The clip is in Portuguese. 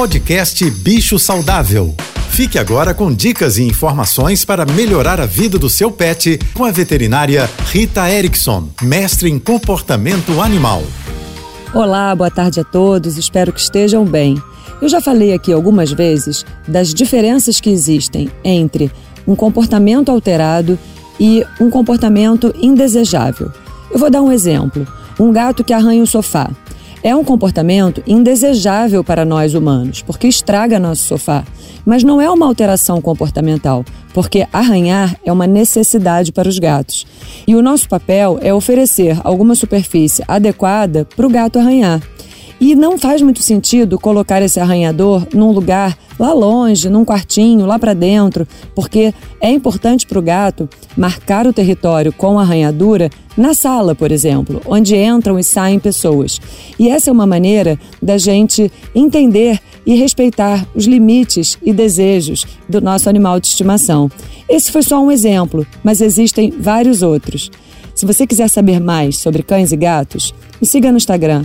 Podcast Bicho Saudável. Fique agora com dicas e informações para melhorar a vida do seu pet com a veterinária Rita Erickson, mestre em comportamento animal. Olá, boa tarde a todos, espero que estejam bem. Eu já falei aqui algumas vezes das diferenças que existem entre um comportamento alterado e um comportamento indesejável. Eu vou dar um exemplo: um gato que arranha o sofá. É um comportamento indesejável para nós humanos, porque estraga nosso sofá. Mas não é uma alteração comportamental, porque arranhar é uma necessidade para os gatos. E o nosso papel é oferecer alguma superfície adequada para o gato arranhar. E não faz muito sentido colocar esse arranhador num lugar lá longe, num quartinho, lá para dentro, porque é importante para o gato marcar o território com a arranhadura na sala, por exemplo, onde entram e saem pessoas. E essa é uma maneira da gente entender e respeitar os limites e desejos do nosso animal de estimação. Esse foi só um exemplo, mas existem vários outros. Se você quiser saber mais sobre cães e gatos, me siga no Instagram